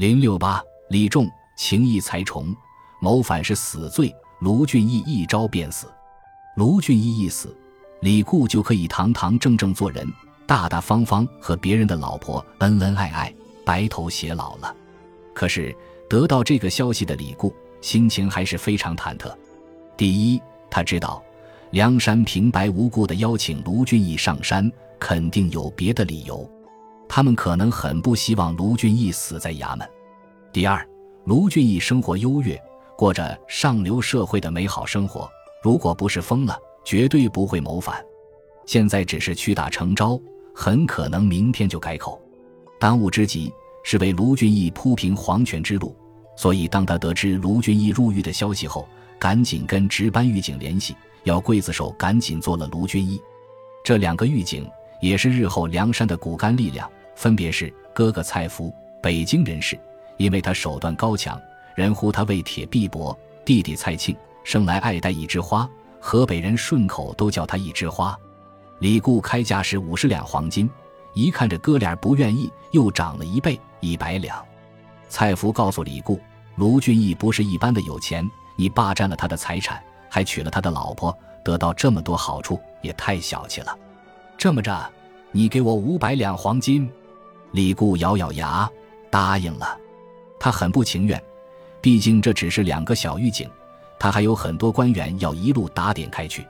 零六八，李仲情义才重，谋反是死罪。卢俊义一招便死。卢俊义一死，李固就可以堂堂正正做人，大大方方和别人的老婆恩恩爱爱，白头偕老了。可是得到这个消息的李固，心情还是非常忐忑。第一，他知道梁山平白无故的邀请卢俊义上山，肯定有别的理由。他们可能很不希望卢俊义死在衙门。第二，卢俊义生活优越，过着上流社会的美好生活。如果不是疯了，绝对不会谋反。现在只是屈打成招，很可能明天就改口。当务之急是为卢俊义铺平黄泉之路。所以，当他得知卢俊义入狱的消息后，赶紧跟值班狱警联系，要刽子手赶紧做了卢俊义。这两个狱警也是日后梁山的骨干力量。分别是哥哥蔡福，北京人士，因为他手段高强，人呼他为铁臂膊；弟弟蔡庆，生来爱戴一枝花，河北人顺口都叫他一枝花。李固开价是五十两黄金，一看这哥俩不愿意，又涨了一倍，一百两。蔡福告诉李固，卢俊义不是一般的有钱，你霸占了他的财产，还娶了他的老婆，得到这么多好处，也太小气了。这么着，你给我五百两黄金。李固咬咬牙答应了，他很不情愿，毕竟这只是两个小狱警，他还有很多官员要一路打点开去。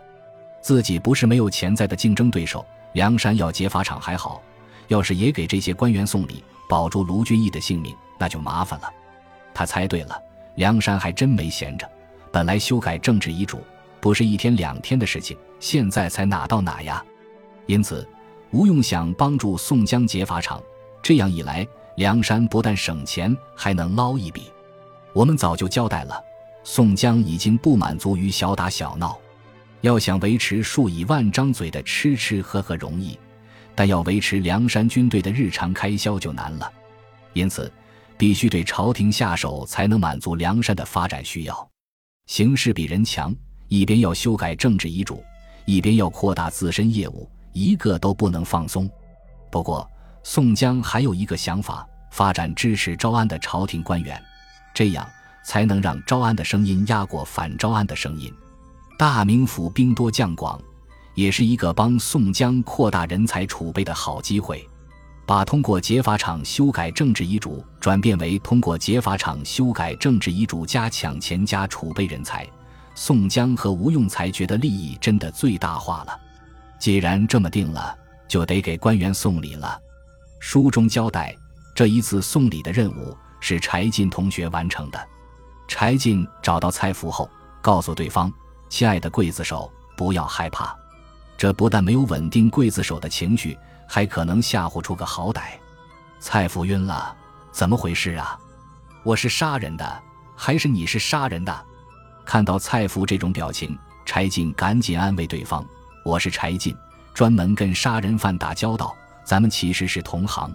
自己不是没有潜在的竞争对手，梁山要劫法场还好，要是也给这些官员送礼，保住卢俊义的性命，那就麻烦了。他猜对了，梁山还真没闲着。本来修改政治遗嘱不是一天两天的事情，现在才哪到哪呀？因此，吴用想帮助宋江劫法场。这样一来，梁山不但省钱，还能捞一笔。我们早就交代了，宋江已经不满足于小打小闹，要想维持数以万张嘴的吃吃喝喝容易，但要维持梁山军队的日常开销就难了。因此，必须对朝廷下手，才能满足梁山的发展需要。形势比人强，一边要修改政治遗嘱，一边要扩大自身业务，一个都不能放松。不过，宋江还有一个想法：发展支持招安的朝廷官员，这样才能让招安的声音压过反招安的声音。大名府兵多将广，也是一个帮宋江扩大人才储备的好机会。把通过劫法场修改政治遗嘱转变为通过劫法场修改政治遗嘱加抢钱加储备人才，宋江和吴用才觉得利益真的最大化了。既然这么定了，就得给官员送礼了。书中交代，这一次送礼的任务是柴进同学完成的。柴进找到蔡福后，告诉对方：“亲爱的刽子手，不要害怕。”这不但没有稳定刽子手的情绪，还可能吓唬出个好歹。蔡福晕了，怎么回事啊？我是杀人的，还是你是杀人的？看到蔡福这种表情，柴进赶紧安慰对方：“我是柴进，专门跟杀人犯打交道。”咱们其实是同行。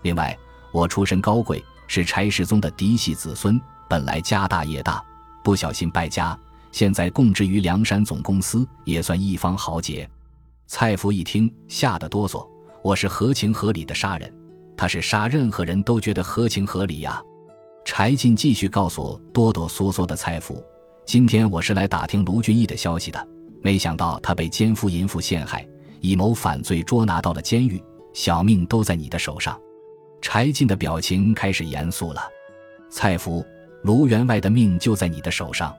另外，我出身高贵，是柴世宗的嫡系子孙，本来家大业大，不小心败家，现在供职于梁山总公司，也算一方豪杰。蔡福一听，吓得哆嗦。我是合情合理的杀人，他是杀任何人都觉得合情合理呀。柴进继续告诉哆哆嗦嗦的蔡福：“今天我是来打听卢俊义的消息的，没想到他被奸夫淫妇陷害，以谋反罪捉拿到了监狱。”小命都在你的手上，柴进的表情开始严肃了。蔡福，卢员外的命就在你的手上，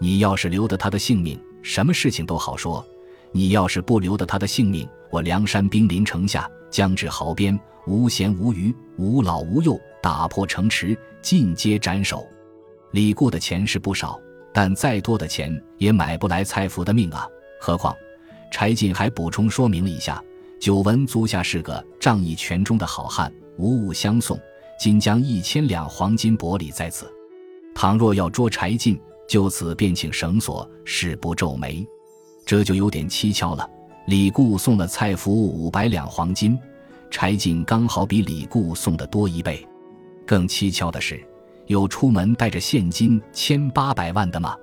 你要是留得他的性命，什么事情都好说；你要是不留得他的性命，我梁山兵临城下，将至壕边，无闲无余，无老无幼，打破城池，尽皆斩首。李固的钱是不少，但再多的钱也买不来蔡福的命啊！何况，柴进还补充说明了一下。久闻足下是个仗义拳中的好汉，无物相送，今将一千两黄金薄礼在此。倘若要捉柴进，就此便请绳索，誓不皱眉。这就有点蹊跷了。李固送了蔡福五百两黄金，柴进刚好比李固送的多一倍。更蹊跷的是，有出门带着现金千八百万的吗？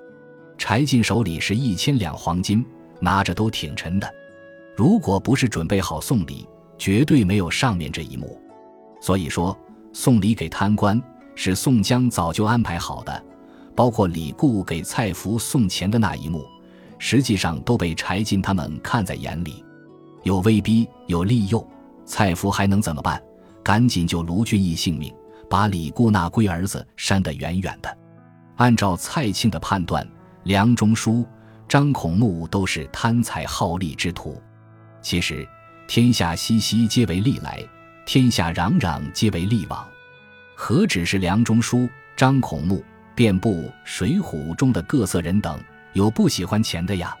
柴进手里是一千两黄金，拿着都挺沉的。如果不是准备好送礼，绝对没有上面这一幕。所以说，送礼给贪官，是宋江早就安排好的，包括李固给蔡福送钱的那一幕，实际上都被柴进他们看在眼里。有威逼，有利诱，蔡福还能怎么办？赶紧救卢俊义性命，把李固那龟儿子扇得远远的。按照蔡庆的判断，梁中书、张孔目都是贪财好利之徒。其实，天下熙熙，皆为利来；天下攘攘，皆为利往。何止是梁中书、张孔目，遍布《水浒》中的各色人等，有不喜欢钱的呀。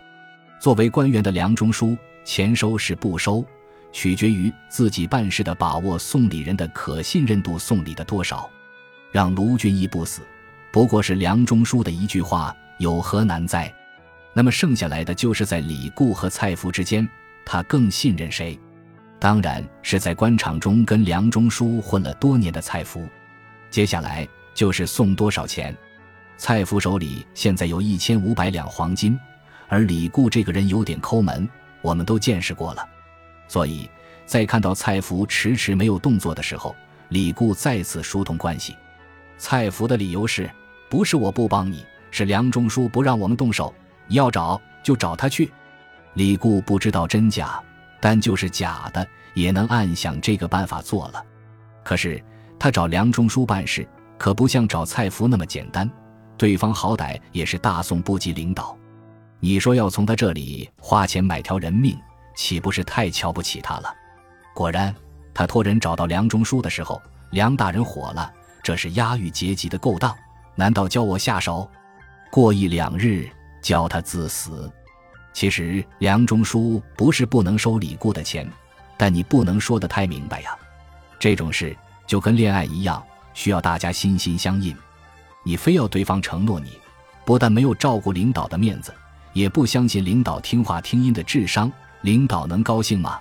作为官员的梁中书，钱收是不收，取决于自己办事的把握，送礼人的可信任度，送礼的多少。让卢俊义不死。不过是梁中书的一句话，有何难在？那么剩下来的就是在李固和蔡福之间，他更信任谁？当然是在官场中跟梁中书混了多年的蔡福。接下来就是送多少钱。蔡福手里现在有一千五百两黄金，而李固这个人有点抠门，我们都见识过了。所以在看到蔡福迟迟没有动作的时候，李固再次疏通关系。蔡福的理由是。不是我不帮你，是梁中书不让我们动手。你要找就找他去。李固不知道真假，但就是假的，也能暗想这个办法做了。可是他找梁中书办事，可不像找蔡福那么简单。对方好歹也是大宋部级领导，你说要从他这里花钱买条人命，岂不是太瞧不起他了？果然，他托人找到梁中书的时候，梁大人火了，这是押狱阶级的勾当。难道教我下手？过一两日教他自死。其实梁中书不是不能收李固的钱，但你不能说的太明白呀。这种事就跟恋爱一样，需要大家心心相印。你非要对方承诺你，不但没有照顾领导的面子，也不相信领导听话听音的智商，领导能高兴吗？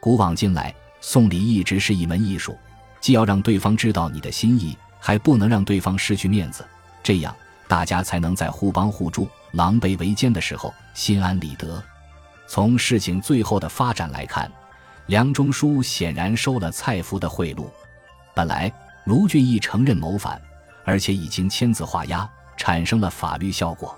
古往今来，送礼一直是一门艺术，既要让对方知道你的心意。还不能让对方失去面子，这样大家才能在互帮互助、狼狈为奸的时候心安理得。从事情最后的发展来看，梁中书显然收了蔡福的贿赂。本来卢俊义承认谋反，而且已经签字画押，产生了法律效果。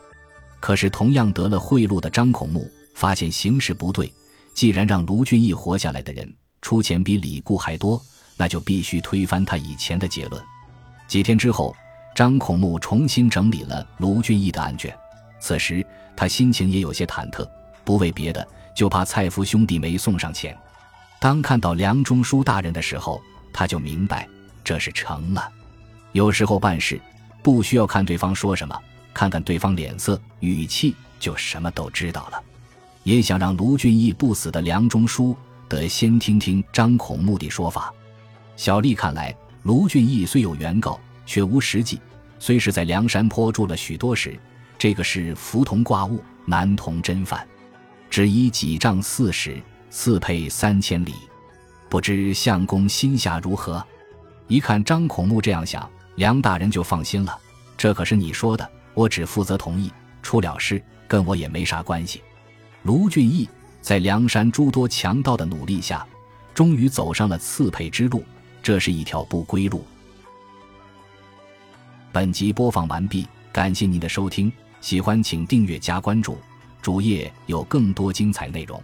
可是同样得了贿赂的张孔目发现形势不对，既然让卢俊义活下来的人出钱比李固还多，那就必须推翻他以前的结论。几天之后，张孔目重新整理了卢俊义的案卷。此时他心情也有些忐忑，不为别的，就怕蔡福兄弟没送上钱。当看到梁中书大人的时候，他就明白这是成了。有时候办事不需要看对方说什么，看看对方脸色、语气，就什么都知道了。也想让卢俊义不死的梁中书得先听听张孔目的说法。小丽看来。卢俊义虽有原告，却无实际。虽是在梁山坡住了许多时，这个是浮铜挂物，难同真犯。只以几丈四十，四配三千里。不知相公心下如何？一看张孔目这样想，梁大人就放心了。这可是你说的，我只负责同意，出了事跟我也没啥关系。卢俊义在梁山诸多强盗的努力下，终于走上了刺配之路。这是一条不归路。本集播放完毕，感谢您的收听，喜欢请订阅加关注，主页有更多精彩内容。